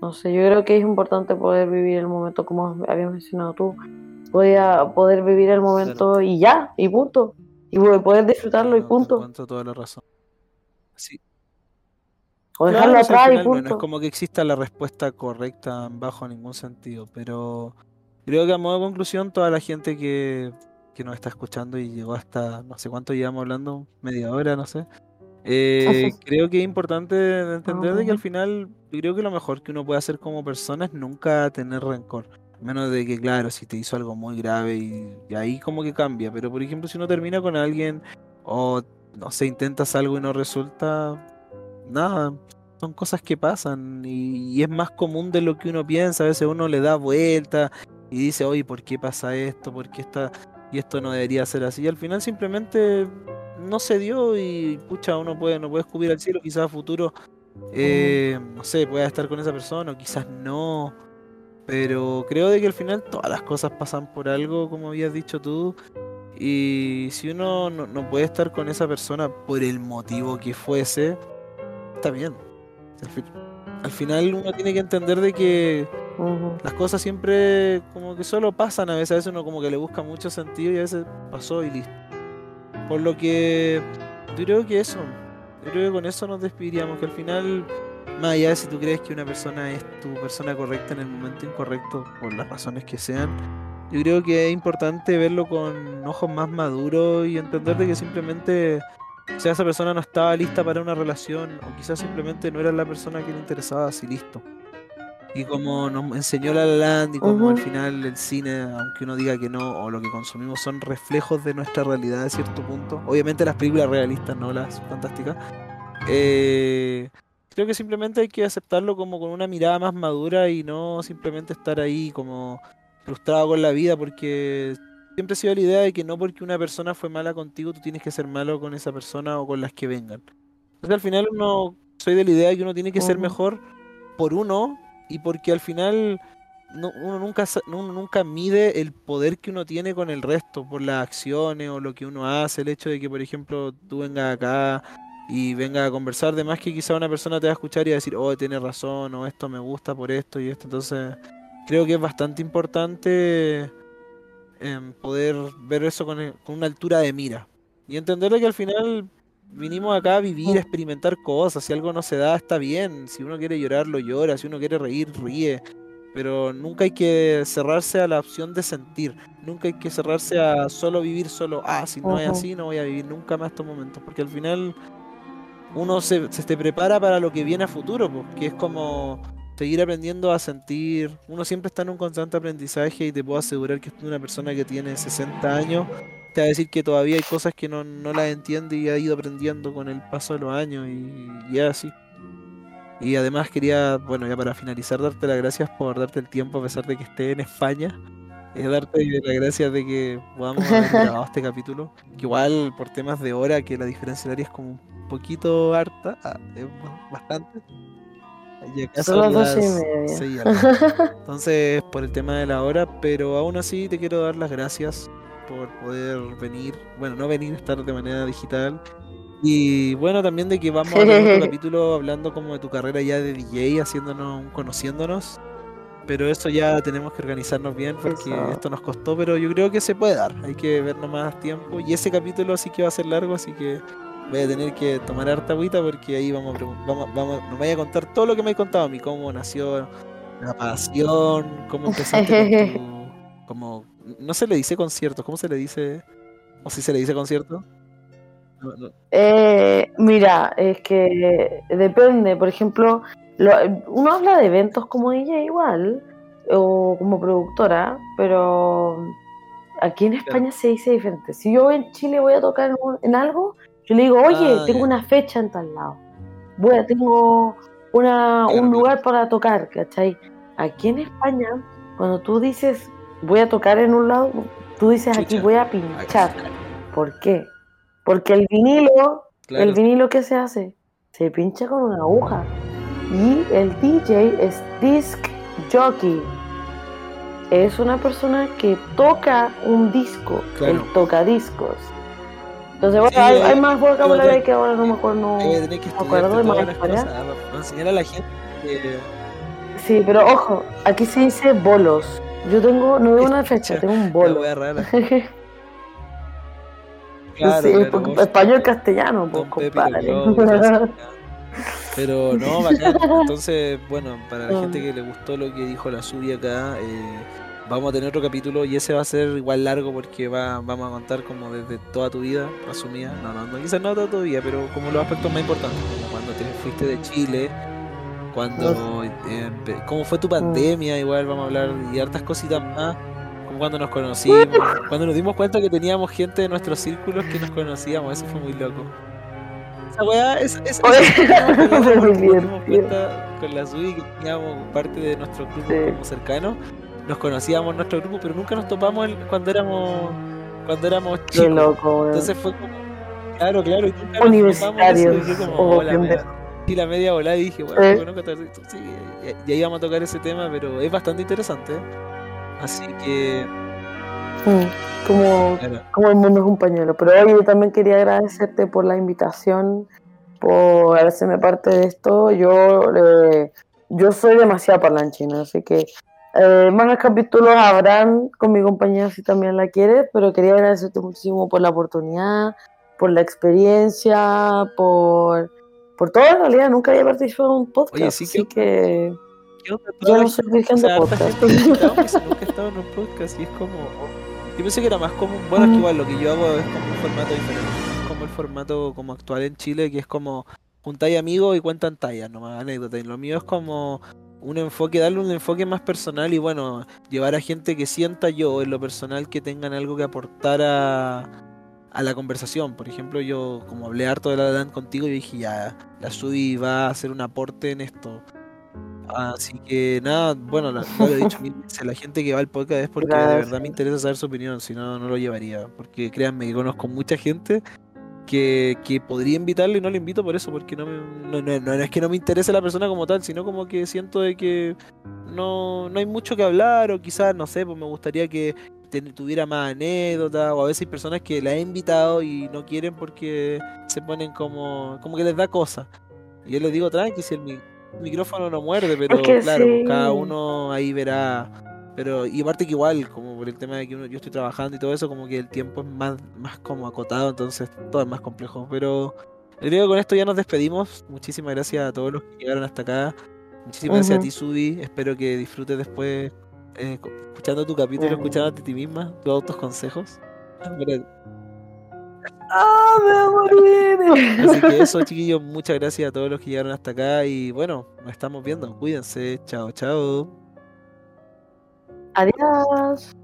No sé, yo creo que es importante poder vivir el momento como habías mencionado tú. Podía poder vivir el momento y ya, y punto. Y poder disfrutarlo y No, punto. toda la razón. Sí. O dejarlo Claro, y bueno, es como que exista la respuesta correcta bajo ningún sentido, pero creo que a modo de conclusión, toda la gente que, que nos está escuchando y llegó hasta, no sé cuánto llevamos hablando, media hora, no sé, eh, creo que es importante entender de que al final, creo que lo mejor que uno puede hacer como persona es nunca tener rencor. Menos de que, claro, si te hizo algo muy grave y, y ahí como que cambia, pero por ejemplo, si uno termina con alguien o, no sé, intentas algo y no resulta, nada, son cosas que pasan y, es más común de lo que uno piensa. A veces uno le da vuelta y dice, oye, ¿por qué pasa esto? ¿Por qué está... y esto no debería ser así? Y al final simplemente no se dio y pucha, uno puede, no puede escupir al cielo, quizás a futuro, eh, no sé, pueda estar con esa persona o quizás no. Pero creo de que al final todas las cosas pasan por algo, como habías dicho tú. Y si uno no, no puede estar con esa persona por el motivo que fuese, está bien. Al, fin- al final uno tiene que entender de que Ujú. las cosas siempre como que solo pasan a veces, a veces uno como que le busca mucho sentido y a veces pasó y listo. Por lo que yo creo que eso, yo creo que con eso nos despediríamos, que al final, más allá de si tú crees que una persona es tu persona correcta en el momento incorrecto, por las razones que sean, yo creo que es importante verlo con ojos más maduros y entender de que simplemente, o sea, esa persona no estaba lista para una relación o quizás simplemente no era la persona que le interesaba, así listo. Y como nos enseñó La La Land y como al final el cine, aunque uno diga que no, o lo que consumimos son reflejos de nuestra realidad a cierto punto. Obviamente las películas realistas, no las fantásticas. Eh, creo que simplemente hay que aceptarlo como con una mirada más madura y no simplemente estar ahí como frustrado con la vida porque siempre he sido la idea de que no porque una persona fue mala contigo tú tienes que ser malo con esa persona o con las que vengan. Entonces al final uno, soy de la idea de que uno tiene que ser mejor por uno y porque al final no- uno nunca, uno nunca mide el poder que uno tiene con el resto, por las acciones o lo que uno hace, el hecho de que, por ejemplo, tú vengas acá y vengas a conversar, de más que quizá una persona te va a escuchar y va a decir, oh, tienes razón, o esto me gusta por esto y esto, entonces creo que es bastante importante em, poder ver eso con, el- con una altura de mira y entender de que al final vinimos acá a vivir, a experimentar cosas. Si algo no se da, está bien. Si uno quiere llorar, lo llora. Si uno quiere reír, ríe. Pero nunca hay que cerrarse a la opción de sentir. Nunca hay que cerrarse a solo vivir solo. Ah, si no es así, no voy a vivir nunca más estos momentos. Porque al final uno se, se te prepara para lo que viene a futuro, pues, que es como seguir aprendiendo a sentir. Uno siempre está en un constante aprendizaje y te puedo asegurar que una persona que tiene 60 años te va a decir que todavía hay cosas que no, no las entiende y ha ido aprendiendo con el paso de los años y, y es así. Y además quería, bueno, ya para finalizar, darte las gracias por darte el tiempo a pesar de que esté en España. Eh, darte las gracias de que podamos haber grabado este capítulo. Que igual por temas de hora, que la diferencia horaria es como un poquito harta, ah, es ba- bastante. Acá Son las doce y media. Entonces, por el tema de la hora, pero aún así te quiero dar las gracias por poder venir, bueno, no venir, estar de manera digital. Y bueno, también de que vamos a tener otro capítulo hablando como de tu carrera ya de DJ, haciéndonos, un- conociéndonos. Pero eso ya tenemos que organizarnos bien porque Eso. esto nos costó, pero yo creo que se puede dar. Hay que vernos más tiempo. Y ese capítulo sí que va a ser largo, así que voy a tener que tomar harta agüita porque ahí vamos a vamos, vamos, nos vaya a contar todo lo que me he contado a mí, cómo nació la pasión, cómo empezaste con tu, como, no se le dice conciertos, ¿cómo se le dice? ¿O si se le dice concierto? No, no. Eh, mira, es que depende, por ejemplo, lo- uno habla de eventos como ella igual, o como productora, pero aquí en España se dice diferente. Si yo en Chile voy a tocar en, en algo, yo le digo, oye, Ah, tengo una fecha en tal lado, a, tengo una, un lugar para tocar, ¿cachai? Aquí en España, cuando tú dices, voy a tocar en un lado, tú dices aquí, voy a pinchar. ¿Por qué? Porque el vinilo Claro, el vinilo que se hace se pincha con una aguja y el DJ es disc jockey. Es una persona que toca un disco, Claro. el tocadiscos. Entonces, bueno, Sí, hay, más vocabulario ahí- que ahora no me acuerdo. Hay que que me acuerdo de más cosas, para, enseñar a la gente que... Sí, pero ojo, aquí se dice bolos. Yo tengo, no tengo una fecha, tengo un bolo. rara. Claro, Sí, claro, vos- español castellano, pues, compadre. Pero no, bacán. Entonces, bueno, para la Ah. gente que le gustó lo que dijo la Subi acá, eh, vamos a tener otro capítulo y ese va a ser igual largo porque va, vamos a contar como desde toda tu vida, resumida. No, no, no, quizás no toda tu vida, pero como los aspectos más importantes, como cuando te fuiste de Chile, cuando eh, cómo fue tu pandemia, igual vamos a hablar y hartas cositas más. Como cuando nos conocimos, cuando nos dimos cuenta que teníamos gente de nuestros círculos que nos conocíamos, eso fue muy loco. Esa weá, esa, esa, esa cuenta con la Sui que teníamos parte de nuestro Sí. como cercano, nos conocíamos en nuestro grupo, pero nunca nos topamos cuando éramos cuando éramos Qué chicos. loco, weón. Entonces fue como, claro, claro, y nunca nos topamos y como, pendejos. mea. Y la media volada y dije, bueno, bueno, que tal- sí, ya, íbamos a tocar ese tema, pero es bastante interesante. ¿eh? Así que, Mm, Como, claro, como el mundo es un pañuelo. Pero oye, yo también quería agradecerte por la invitación, por hacerme parte de esto. Yo, eh, yo soy demasiado parlanchina, así que eh, más capítulos habrán con mi compañía si también la quieres, pero quería agradecerte muchísimo por la oportunidad, por la experiencia, por, por todo en realidad. Nunca había participado en un podcast, Oye, sí, así ¿qué- que yo no soy virgen o sea, de podcast. gente nunca he estado en un podcast y es como. Yo pensé que era más como. Bueno, es que Mm. igual lo que yo hago es como un formato diferente. Como el formato como actual en Chile, que es como juntáis amigos y cuentan tallas, nomás anécdotas. Y lo mío es como un enfoque, darle un enfoque más personal y bueno, llevar a gente que sienta yo en lo personal que tengan algo que aportar a, a la conversación. Por ejemplo, yo como hablé harto de la Dan contigo, yo dije ya, la Sudi va a hacer un aporte en esto. Así que nada, bueno, lo he dicho mil veces, la gente que va al podcast es porque de verdad me interesa saber su opinión, si no, no lo llevaría. Porque créanme que conozco mucha gente que, que podría invitarle y no le invito por eso, porque no, me- no, no- no es que no me interese la persona como tal, sino como que siento de que no, no hay mucho que hablar o quizás, no sé, pues me gustaría que ten- tuviera más anécdotas o a veces hay personas que la he invitado y no quieren porque se ponen como, como que les da cosa. Y yo les digo, tranqui, si el, mi- micrófono no muerde, pero claro, pues, sí. cada uno ahí verá. Pero, y aparte que igual, como por el tema de que uno- yo estoy trabajando y todo eso, como que el tiempo es más, más como acotado, entonces todo es más complejo. Pero creo que con esto ya nos despedimos. Muchísimas gracias a todos los que llegaron hasta acá. Muchísimas gracias a ti, Subi. Espero que disfrutes después eh, escuchando tu capítulo, escuchándote a ti misma, tus autos consejos. ¡Ah, me morir! Así que eso, chiquillos, muchas gracias a todos los que llegaron hasta acá y bueno, nos estamos viendo. Cuídense, chao, chao. Adiós.